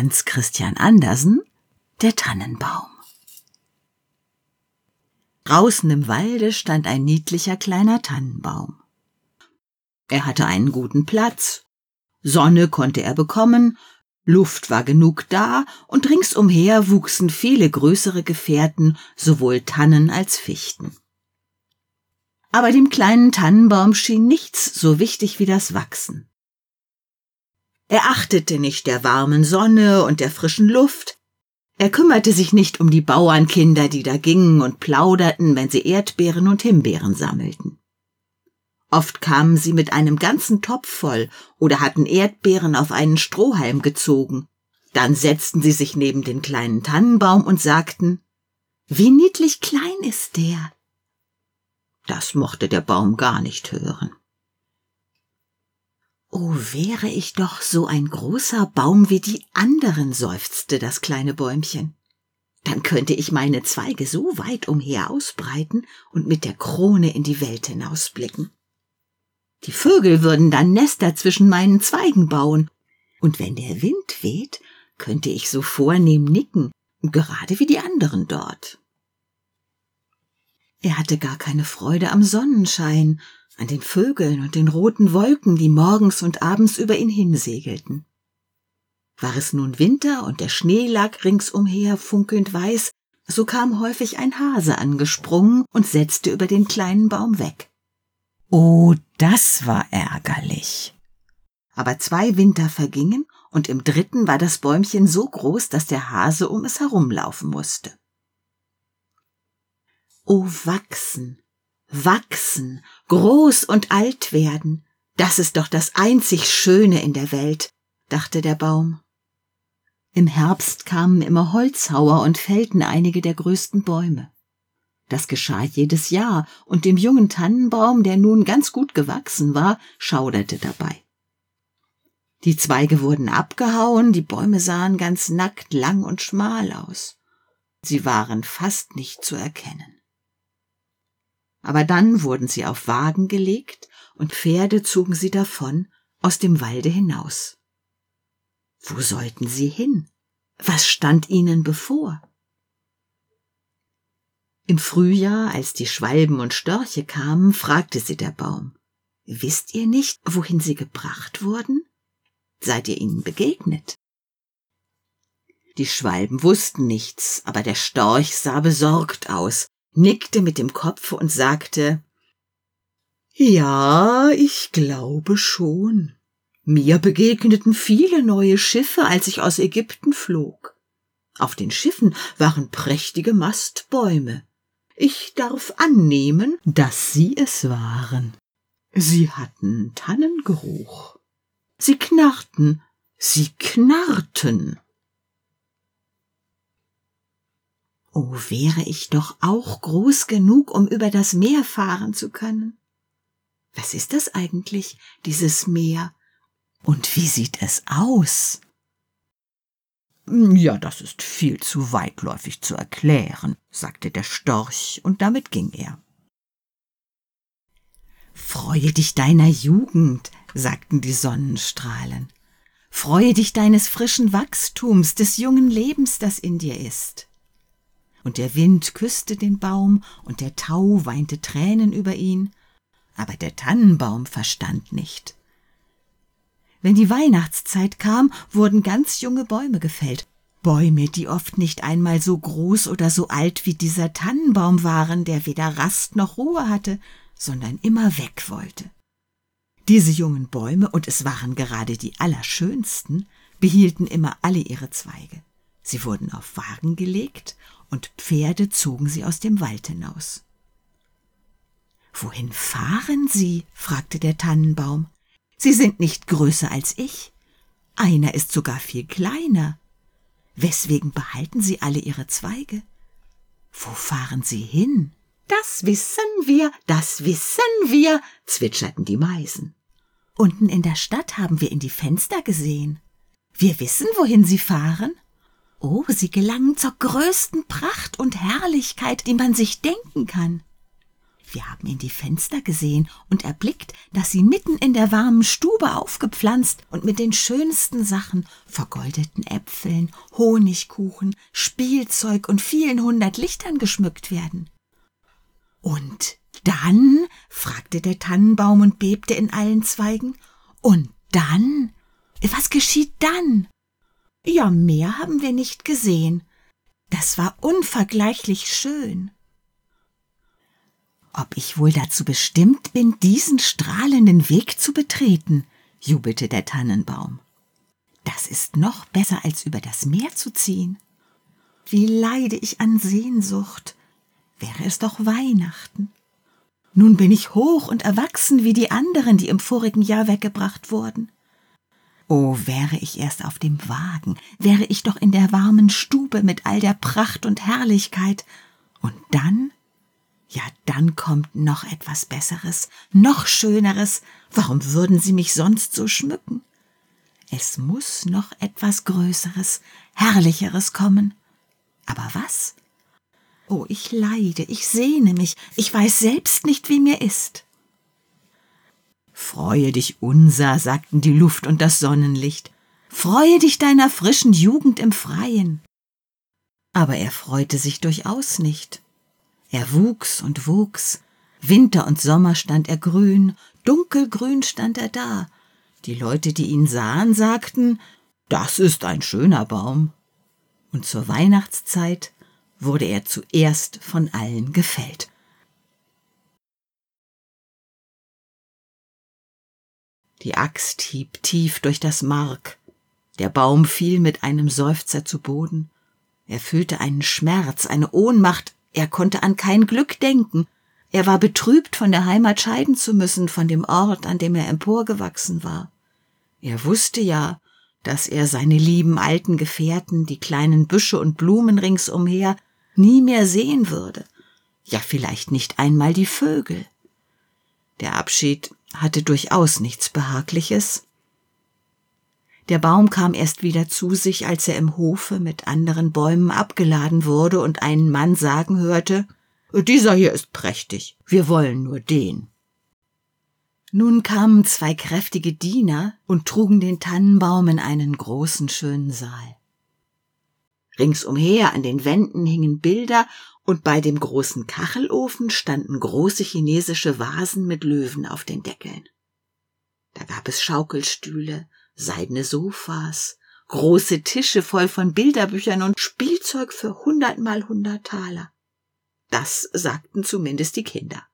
Hans Christian Andersen Der Tannenbaum. Draußen im Walde stand ein niedlicher kleiner Tannenbaum. Er hatte einen guten Platz, Sonne konnte er bekommen, Luft war genug da, und ringsumher wuchsen viele größere Gefährten, sowohl Tannen als Fichten. Aber dem kleinen Tannenbaum schien nichts so wichtig wie das Wachsen. Er achtete nicht der warmen Sonne und der frischen Luft. Er kümmerte sich nicht um die Bauernkinder, die da gingen und plauderten, wenn sie Erdbeeren und Himbeeren sammelten. Oft kamen sie mit einem ganzen Topf voll oder hatten Erdbeeren auf einen Strohhalm gezogen. Dann setzten sie sich neben den kleinen Tannenbaum und sagten, wie niedlich klein ist der. Das mochte der Baum gar nicht hören. Oh, wäre ich doch so ein großer Baum wie die anderen, seufzte das kleine Bäumchen. Dann könnte ich meine Zweige so weit umher ausbreiten und mit der Krone in die Welt hinausblicken. Die Vögel würden dann Nester zwischen meinen Zweigen bauen, und wenn der Wind weht, könnte ich so vornehm nicken, gerade wie die anderen dort. Er hatte gar keine Freude am Sonnenschein, an den Vögeln und den roten Wolken, die morgens und abends über ihn hinsegelten. War es nun Winter und der Schnee lag ringsumher funkelnd weiß, so kam häufig ein Hase angesprungen und setzte über den kleinen Baum weg. Oh, das war ärgerlich. Aber zwei Winter vergingen, und im dritten war das Bäumchen so groß, dass der Hase um es herumlaufen musste. Oh, wachsen, wachsen, groß und alt werden, das ist doch das einzig Schöne in der Welt, dachte der Baum. Im Herbst kamen immer Holzhauer und fällten einige der größten Bäume. Das geschah jedes Jahr, und dem jungen Tannenbaum, der nun ganz gut gewachsen war, schauderte dabei. Die Zweige wurden abgehauen, die Bäume sahen ganz nackt, lang und schmal aus. Sie waren fast nicht zu erkennen. Aber dann wurden sie auf Wagen gelegt und Pferde zogen sie davon aus dem Walde hinaus. Wo sollten sie hin? Was stand ihnen bevor? Im Frühjahr, als die Schwalben und Störche kamen, fragte sie der Baum Wisst ihr nicht, wohin sie gebracht wurden? Seid ihr ihnen begegnet? Die Schwalben wussten nichts, aber der Storch sah besorgt aus nickte mit dem Kopf und sagte Ja, ich glaube schon. Mir begegneten viele neue Schiffe, als ich aus Ägypten flog. Auf den Schiffen waren prächtige Mastbäume. Ich darf annehmen, dass sie es waren. Sie hatten Tannengeruch. Sie knarrten, sie knarrten. Oh, wäre ich doch auch groß genug, um über das Meer fahren zu können. Was ist das eigentlich, dieses Meer? Und wie sieht es aus? Ja, das ist viel zu weitläufig zu erklären, sagte der Storch, und damit ging er. Freue dich deiner Jugend, sagten die Sonnenstrahlen. Freue dich deines frischen Wachstums, des jungen Lebens, das in dir ist und der Wind küsste den Baum, und der Tau weinte Tränen über ihn, aber der Tannenbaum verstand nicht. Wenn die Weihnachtszeit kam, wurden ganz junge Bäume gefällt, Bäume, die oft nicht einmal so groß oder so alt wie dieser Tannenbaum waren, der weder Rast noch Ruhe hatte, sondern immer weg wollte. Diese jungen Bäume, und es waren gerade die allerschönsten, behielten immer alle ihre Zweige. Sie wurden auf Wagen gelegt und Pferde zogen sie aus dem Wald hinaus. Wohin fahren Sie? fragte der Tannenbaum. Sie sind nicht größer als ich. Einer ist sogar viel kleiner. Weswegen behalten Sie alle Ihre Zweige? Wo fahren Sie hin? Das wissen wir, das wissen wir, zwitscherten die Meisen. Unten in der Stadt haben wir in die Fenster gesehen. Wir wissen, wohin Sie fahren. Oh, sie gelangen zur größten Pracht und Herrlichkeit, die man sich denken kann. Wir haben in die Fenster gesehen und erblickt, dass sie mitten in der warmen Stube aufgepflanzt und mit den schönsten Sachen, vergoldeten Äpfeln, Honigkuchen, Spielzeug und vielen hundert Lichtern geschmückt werden. Und dann? fragte der Tannenbaum und bebte in allen Zweigen. Und dann? Was geschieht dann? Ja, mehr haben wir nicht gesehen. Das war unvergleichlich schön. Ob ich wohl dazu bestimmt bin, diesen strahlenden Weg zu betreten, jubelte der Tannenbaum. Das ist noch besser, als über das Meer zu ziehen. Wie leide ich an Sehnsucht. Wäre es doch Weihnachten. Nun bin ich hoch und erwachsen wie die anderen, die im vorigen Jahr weggebracht wurden. Oh, wäre ich erst auf dem Wagen, wäre ich doch in der warmen Stube mit all der Pracht und Herrlichkeit. Und dann? Ja, dann kommt noch etwas Besseres, noch Schöneres. Warum würden Sie mich sonst so schmücken? Es muss noch etwas Größeres, Herrlicheres kommen. Aber was? Oh, ich leide, ich sehne mich, ich weiß selbst nicht, wie mir ist. Freue dich unser, sagten die Luft und das Sonnenlicht. Freue dich deiner frischen Jugend im Freien. Aber er freute sich durchaus nicht. Er wuchs und wuchs. Winter und Sommer stand er grün, dunkelgrün stand er da. Die Leute, die ihn sahen, sagten, das ist ein schöner Baum. Und zur Weihnachtszeit wurde er zuerst von allen gefällt. Die Axt hieb tief durch das Mark. Der Baum fiel mit einem Seufzer zu Boden. Er fühlte einen Schmerz, eine Ohnmacht, er konnte an kein Glück denken. Er war betrübt, von der Heimat scheiden zu müssen, von dem Ort, an dem er emporgewachsen war. Er wusste ja, dass er seine lieben alten Gefährten, die kleinen Büsche und Blumen ringsumher, nie mehr sehen würde. Ja, vielleicht nicht einmal die Vögel. Der Abschied hatte durchaus nichts Behagliches. Der Baum kam erst wieder zu sich, als er im Hofe mit anderen Bäumen abgeladen wurde und einen Mann sagen hörte Dieser hier ist prächtig, wir wollen nur den. Nun kamen zwei kräftige Diener und trugen den Tannenbaum in einen großen schönen Saal. Ringsumher an den Wänden hingen Bilder und bei dem großen Kachelofen standen große chinesische Vasen mit Löwen auf den Deckeln. Da gab es Schaukelstühle, seidene Sofas, große Tische voll von Bilderbüchern und Spielzeug für hundertmal hundert Taler. Das sagten zumindest die Kinder.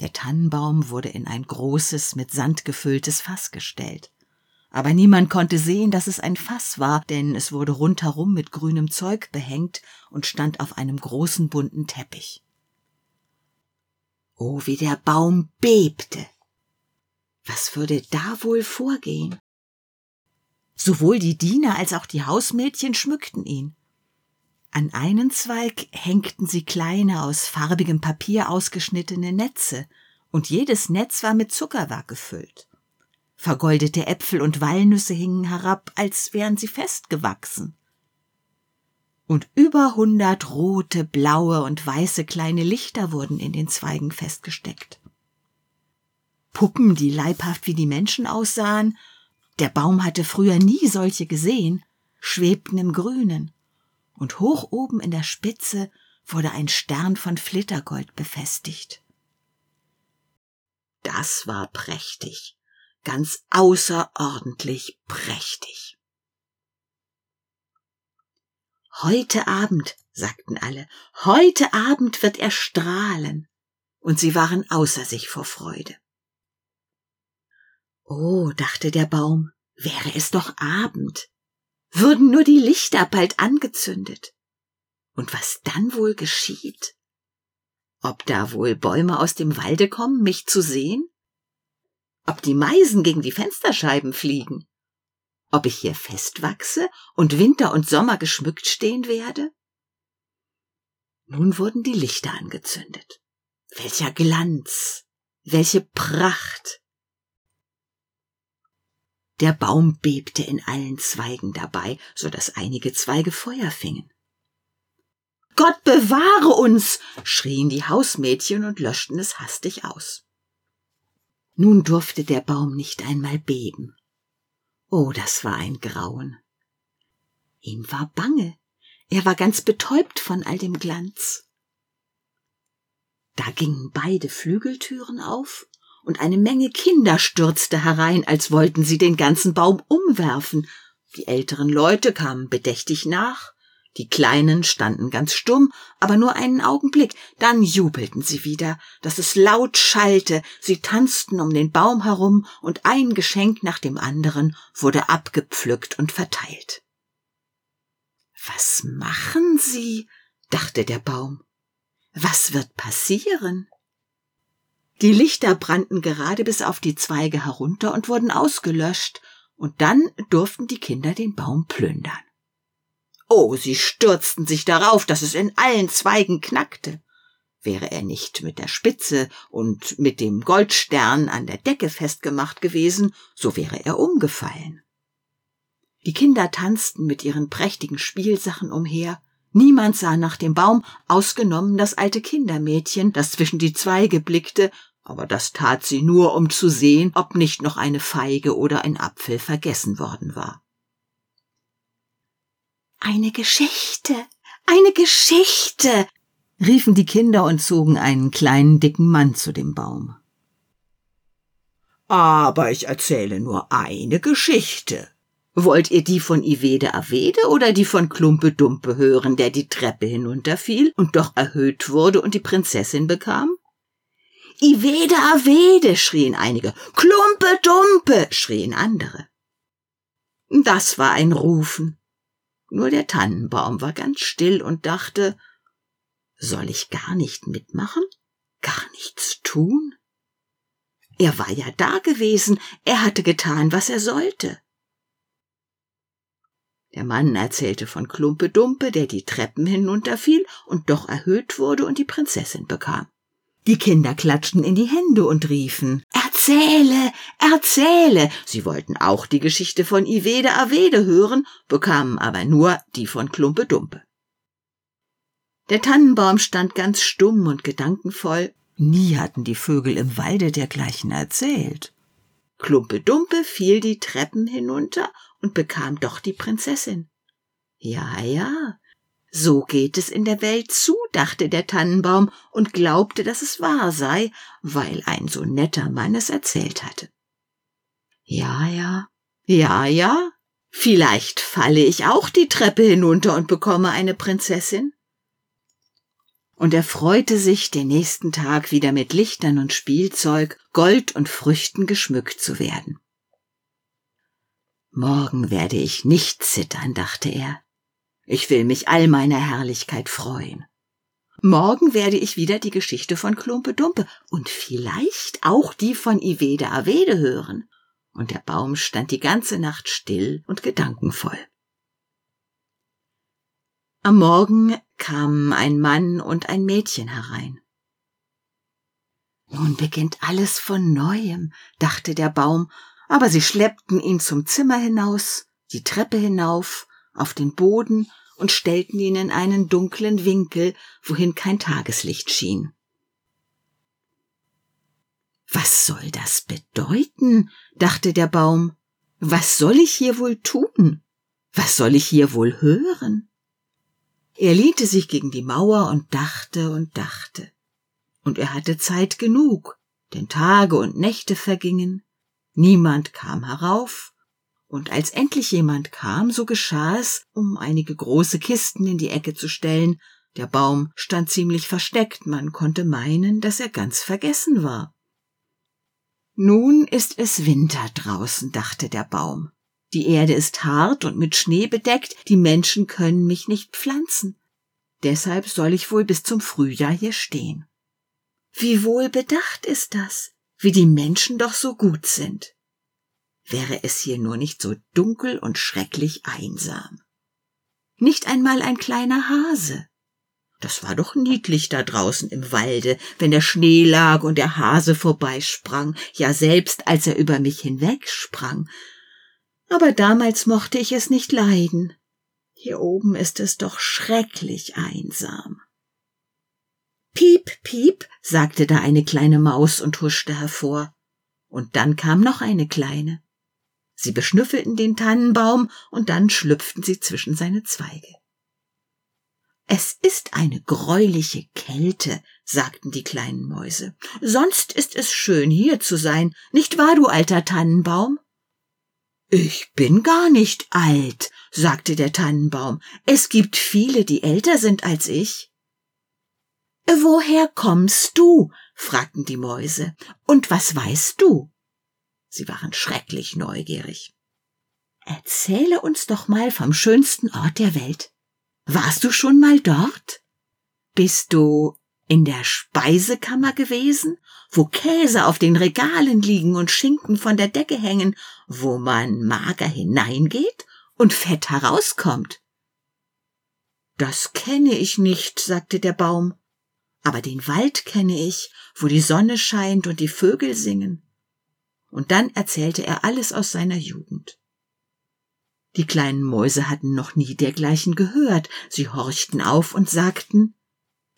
Der Tannenbaum wurde in ein großes, mit Sand gefülltes Fass gestellt aber niemand konnte sehen, dass es ein Fass war, denn es wurde rundherum mit grünem Zeug behängt und stand auf einem großen bunten Teppich. Oh, wie der Baum bebte. Was würde da wohl vorgehen? Sowohl die Diener als auch die Hausmädchen schmückten ihn. An einen Zweig hängten sie kleine aus farbigem Papier ausgeschnittene Netze, und jedes Netz war mit Zuckerwerk gefüllt. Vergoldete Äpfel und Walnüsse hingen herab, als wären sie festgewachsen. Und über hundert rote, blaue und weiße kleine Lichter wurden in den Zweigen festgesteckt. Puppen, die leibhaft wie die Menschen aussahen, der Baum hatte früher nie solche gesehen, schwebten im Grünen, und hoch oben in der Spitze wurde ein Stern von Flittergold befestigt. Das war prächtig ganz außerordentlich prächtig. Heute Abend, sagten alle, heute Abend wird er strahlen, und sie waren außer sich vor Freude. Oh, dachte der Baum, wäre es doch Abend, würden nur die Lichter bald angezündet. Und was dann wohl geschieht? Ob da wohl Bäume aus dem Walde kommen, mich zu sehen? Ob die Meisen gegen die Fensterscheiben fliegen, ob ich hier festwachse und Winter und Sommer geschmückt stehen werde? Nun wurden die Lichter angezündet. Welcher Glanz, welche Pracht. Der Baum bebte in allen Zweigen dabei, so dass einige Zweige Feuer fingen. Gott bewahre uns, schrien die Hausmädchen und löschten es hastig aus. Nun durfte der Baum nicht einmal beben. Oh, das war ein Grauen. Ihm war bange, er war ganz betäubt von all dem Glanz. Da gingen beide Flügeltüren auf, und eine Menge Kinder stürzte herein, als wollten sie den ganzen Baum umwerfen. Die älteren Leute kamen bedächtig nach, die Kleinen standen ganz stumm, aber nur einen Augenblick, dann jubelten sie wieder, dass es laut schallte, sie tanzten um den Baum herum, und ein Geschenk nach dem anderen wurde abgepflückt und verteilt. Was machen Sie? dachte der Baum. Was wird passieren? Die Lichter brannten gerade bis auf die Zweige herunter und wurden ausgelöscht, und dann durften die Kinder den Baum plündern. Oh, sie stürzten sich darauf, dass es in allen Zweigen knackte. Wäre er nicht mit der Spitze und mit dem Goldstern an der Decke festgemacht gewesen, so wäre er umgefallen. Die Kinder tanzten mit ihren prächtigen Spielsachen umher, niemand sah nach dem Baum, ausgenommen das alte Kindermädchen, das zwischen die Zweige blickte, aber das tat sie nur, um zu sehen, ob nicht noch eine Feige oder ein Apfel vergessen worden war. Eine Geschichte, eine Geschichte, riefen die Kinder und zogen einen kleinen dicken Mann zu dem Baum. Aber ich erzähle nur eine Geschichte, Wollt ihr die von Ivede Avede oder die von Klumpe Dumpe hören, der die Treppe hinunterfiel und doch erhöht wurde und die Prinzessin bekam? Ivede Avede, schrien einige. Klumpe Dumpe, schrien andere. Das war ein Rufen. Nur der Tannenbaum war ganz still und dachte, soll ich gar nicht mitmachen? Gar nichts tun? Er war ja da gewesen, er hatte getan, was er sollte. Der Mann erzählte von Klumpe Dumpe, der die Treppen hinunterfiel und doch erhöht wurde und die Prinzessin bekam. Die Kinder klatschten in die Hände und riefen Erzähle, erzähle. Sie wollten auch die Geschichte von Ivede Avede hören, bekamen aber nur die von Klumpe Dumpe. Der Tannenbaum stand ganz stumm und gedankenvoll. Nie hatten die Vögel im Walde dergleichen erzählt. Klumpe Dumpe fiel die Treppen hinunter und bekam doch die Prinzessin. Ja, ja, so geht es in der Welt zu, dachte der Tannenbaum und glaubte, dass es wahr sei, weil ein so netter Mann es erzählt hatte. Ja, ja, ja, ja, vielleicht falle ich auch die Treppe hinunter und bekomme eine Prinzessin. Und er freute sich, den nächsten Tag wieder mit Lichtern und Spielzeug, Gold und Früchten geschmückt zu werden. Morgen werde ich nicht zittern, dachte er. Ich will mich all meiner Herrlichkeit freuen. Morgen werde ich wieder die Geschichte von Klumpe Dumpe und vielleicht auch die von Ivede Avede hören. Und der Baum stand die ganze Nacht still und gedankenvoll. Am Morgen kamen ein Mann und ein Mädchen herein. Nun beginnt alles von neuem, dachte der Baum aber sie schleppten ihn zum Zimmer hinaus, die Treppe hinauf, auf den Boden und stellten ihn in einen dunklen Winkel, wohin kein Tageslicht schien. Was soll das bedeuten? dachte der Baum. Was soll ich hier wohl tun? Was soll ich hier wohl hören? Er lehnte sich gegen die Mauer und dachte und dachte. Und er hatte Zeit genug, denn Tage und Nächte vergingen, Niemand kam herauf, und als endlich jemand kam, so geschah es, um einige große Kisten in die Ecke zu stellen. Der Baum stand ziemlich versteckt, man konnte meinen, dass er ganz vergessen war. Nun ist es Winter draußen, dachte der Baum. Die Erde ist hart und mit Schnee bedeckt, die Menschen können mich nicht pflanzen. Deshalb soll ich wohl bis zum Frühjahr hier stehen. Wie wohl bedacht ist das, wie die Menschen doch so gut sind. Wäre es hier nur nicht so dunkel und schrecklich einsam. Nicht einmal ein kleiner Hase. Das war doch niedlich da draußen im Walde, wenn der Schnee lag und der Hase vorbeisprang, ja selbst als er über mich hinwegsprang. Aber damals mochte ich es nicht leiden. Hier oben ist es doch schrecklich einsam. Piep, piep, sagte da eine kleine Maus und huschte hervor. Und dann kam noch eine kleine. Sie beschnüffelten den Tannenbaum und dann schlüpften sie zwischen seine Zweige. Es ist eine greuliche Kälte, sagten die kleinen Mäuse. Sonst ist es schön, hier zu sein, nicht wahr, du alter Tannenbaum? Ich bin gar nicht alt, sagte der Tannenbaum. Es gibt viele, die älter sind als ich. Woher kommst du? fragten die Mäuse. Und was weißt du? Sie waren schrecklich neugierig. Erzähle uns doch mal vom schönsten Ort der Welt. Warst du schon mal dort? Bist du in der Speisekammer gewesen, wo Käse auf den Regalen liegen und Schinken von der Decke hängen, wo man mager hineingeht und fett herauskommt. Das kenne ich nicht, sagte der Baum, aber den Wald kenne ich, wo die Sonne scheint und die Vögel singen. Und dann erzählte er alles aus seiner Jugend. Die kleinen Mäuse hatten noch nie dergleichen gehört, sie horchten auf und sagten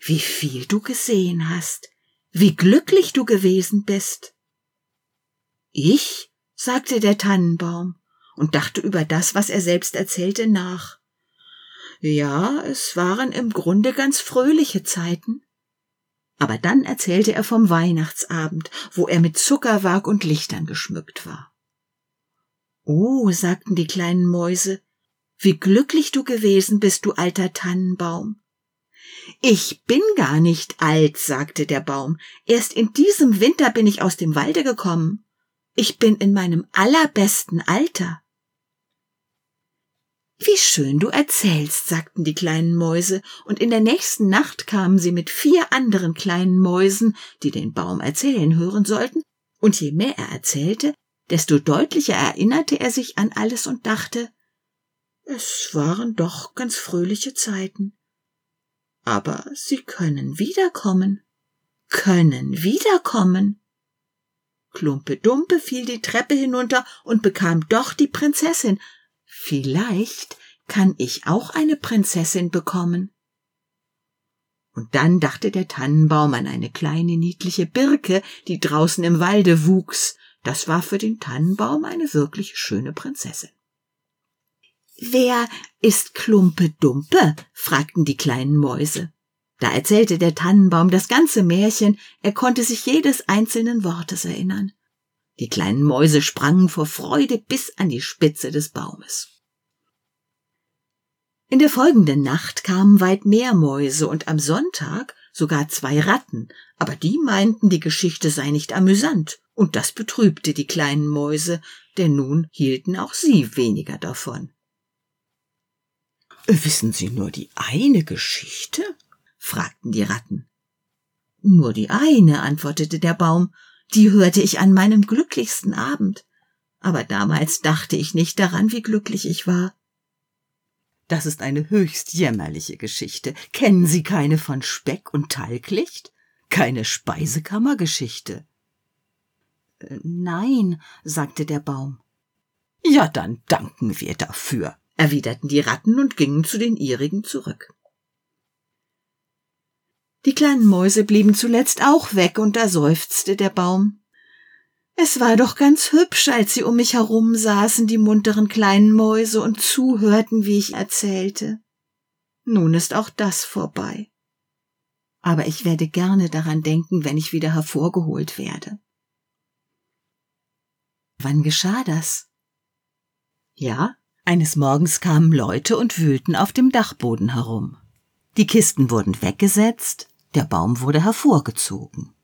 wie viel du gesehen hast, wie glücklich du gewesen bist. Ich, sagte der Tannenbaum und dachte über das, was er selbst erzählte, nach. Ja, es waren im Grunde ganz fröhliche Zeiten. Aber dann erzählte er vom Weihnachtsabend, wo er mit Zuckerwag und Lichtern geschmückt war. Oh, sagten die kleinen Mäuse, wie glücklich du gewesen bist, du alter Tannenbaum. Ich bin gar nicht alt, sagte der Baum. Erst in diesem Winter bin ich aus dem Walde gekommen. Ich bin in meinem allerbesten Alter. Wie schön du erzählst, sagten die kleinen Mäuse, und in der nächsten Nacht kamen sie mit vier anderen kleinen Mäusen, die den Baum erzählen hören sollten, und je mehr er erzählte, desto deutlicher erinnerte er sich an alles und dachte, es waren doch ganz fröhliche Zeiten aber sie können wiederkommen. Können wiederkommen. Klumpe Dumpe fiel die Treppe hinunter und bekam doch die Prinzessin. Vielleicht kann ich auch eine Prinzessin bekommen. Und dann dachte der Tannenbaum an eine kleine niedliche Birke, die draußen im Walde wuchs. Das war für den Tannenbaum eine wirklich schöne Prinzessin. Wer ist Klumpe Dumpe? fragten die kleinen Mäuse. Da erzählte der Tannenbaum das ganze Märchen, er konnte sich jedes einzelnen Wortes erinnern. Die kleinen Mäuse sprangen vor Freude bis an die Spitze des Baumes. In der folgenden Nacht kamen weit mehr Mäuse und am Sonntag sogar zwei Ratten, aber die meinten, die Geschichte sei nicht amüsant, und das betrübte die kleinen Mäuse, denn nun hielten auch sie weniger davon. Wissen Sie nur die eine Geschichte? fragten die Ratten. Nur die eine, antwortete der Baum, die hörte ich an meinem glücklichsten Abend. Aber damals dachte ich nicht daran, wie glücklich ich war. Das ist eine höchst jämmerliche Geschichte. Kennen Sie keine von Speck und Talglicht? Keine Speisekammergeschichte? Äh, nein, sagte der Baum. Ja, dann danken wir dafür erwiderten die Ratten und gingen zu den ihrigen zurück. Die kleinen Mäuse blieben zuletzt auch weg, und da seufzte der Baum. Es war doch ganz hübsch, als sie um mich herum saßen, die munteren kleinen Mäuse, und zuhörten, wie ich erzählte. Nun ist auch das vorbei. Aber ich werde gerne daran denken, wenn ich wieder hervorgeholt werde. Wann geschah das? Ja, eines Morgens kamen Leute und wühlten auf dem Dachboden herum. Die Kisten wurden weggesetzt, der Baum wurde hervorgezogen.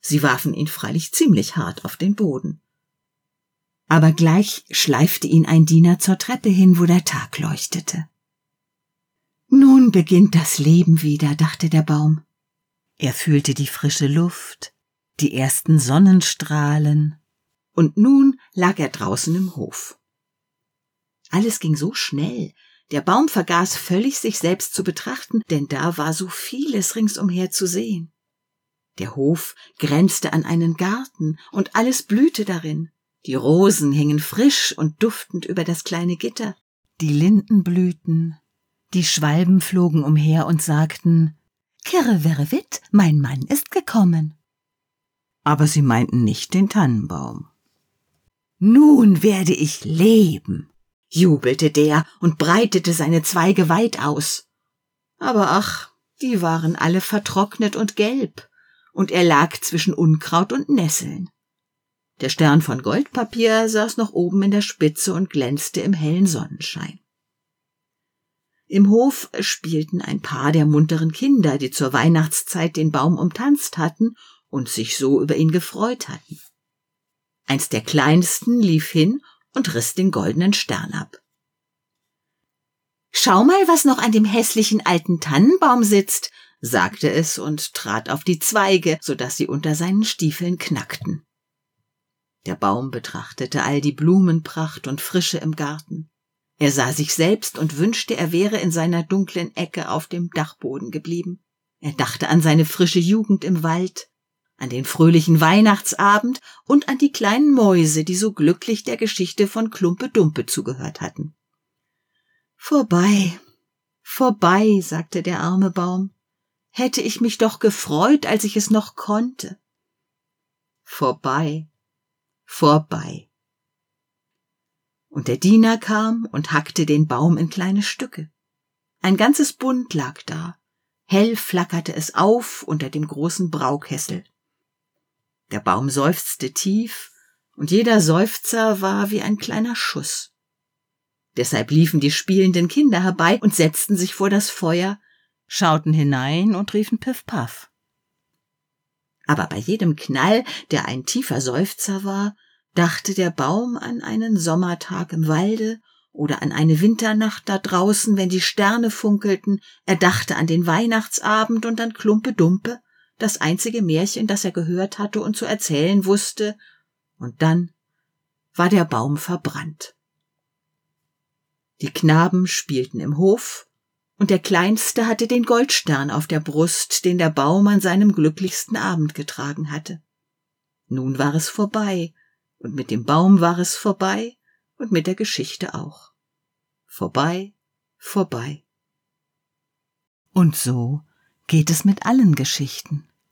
Sie warfen ihn freilich ziemlich hart auf den Boden. Aber gleich schleifte ihn ein Diener zur Treppe hin, wo der Tag leuchtete. Nun beginnt das Leben wieder, dachte der Baum. Er fühlte die frische Luft, die ersten Sonnenstrahlen, und nun lag er draußen im Hof. Alles ging so schnell. Der Baum vergaß völlig, sich selbst zu betrachten, denn da war so vieles ringsumher zu sehen. Der Hof grenzte an einen Garten, und alles blühte darin. Die Rosen hingen frisch und duftend über das kleine Gitter. die Linden blühten, die Schwalben flogen umher und sagten Kirre wäre witt, mein Mann ist gekommen. Aber sie meinten nicht den Tannenbaum. Nun werde ich leben, jubelte der und breitete seine Zweige weit aus. Aber ach, die waren alle vertrocknet und gelb, und er lag zwischen Unkraut und Nesseln. Der Stern von Goldpapier saß noch oben in der Spitze und glänzte im hellen Sonnenschein. Im Hof spielten ein paar der munteren Kinder, die zur Weihnachtszeit den Baum umtanzt hatten und sich so über ihn gefreut hatten. Eins der kleinsten lief hin und riss den goldenen Stern ab. Schau mal, was noch an dem hässlichen alten Tannenbaum sitzt, sagte es und trat auf die Zweige, so dass sie unter seinen Stiefeln knackten. Der Baum betrachtete all die Blumenpracht und Frische im Garten. Er sah sich selbst und wünschte, er wäre in seiner dunklen Ecke auf dem Dachboden geblieben. Er dachte an seine frische Jugend im Wald, an den fröhlichen Weihnachtsabend und an die kleinen Mäuse, die so glücklich der Geschichte von Klumpe Dumpe zugehört hatten. Vorbei, vorbei, sagte der arme Baum. Hätte ich mich doch gefreut, als ich es noch konnte. Vorbei, vorbei. Und der Diener kam und hackte den Baum in kleine Stücke. Ein ganzes Bund lag da. Hell flackerte es auf unter dem großen Braukessel. Der Baum seufzte tief, und jeder Seufzer war wie ein kleiner Schuss. Deshalb liefen die spielenden Kinder herbei und setzten sich vor das Feuer, schauten hinein und riefen Piff Paff. Aber bei jedem Knall, der ein tiefer Seufzer war, dachte der Baum an einen Sommertag im Walde oder an eine Winternacht da draußen, wenn die Sterne funkelten, er dachte an den Weihnachtsabend und an Klumpe Dumpe, das einzige Märchen, das er gehört hatte und zu erzählen wusste, und dann war der Baum verbrannt. Die Knaben spielten im Hof, und der Kleinste hatte den Goldstern auf der Brust, den der Baum an seinem glücklichsten Abend getragen hatte. Nun war es vorbei, und mit dem Baum war es vorbei, und mit der Geschichte auch. Vorbei, vorbei. Und so geht es mit allen Geschichten.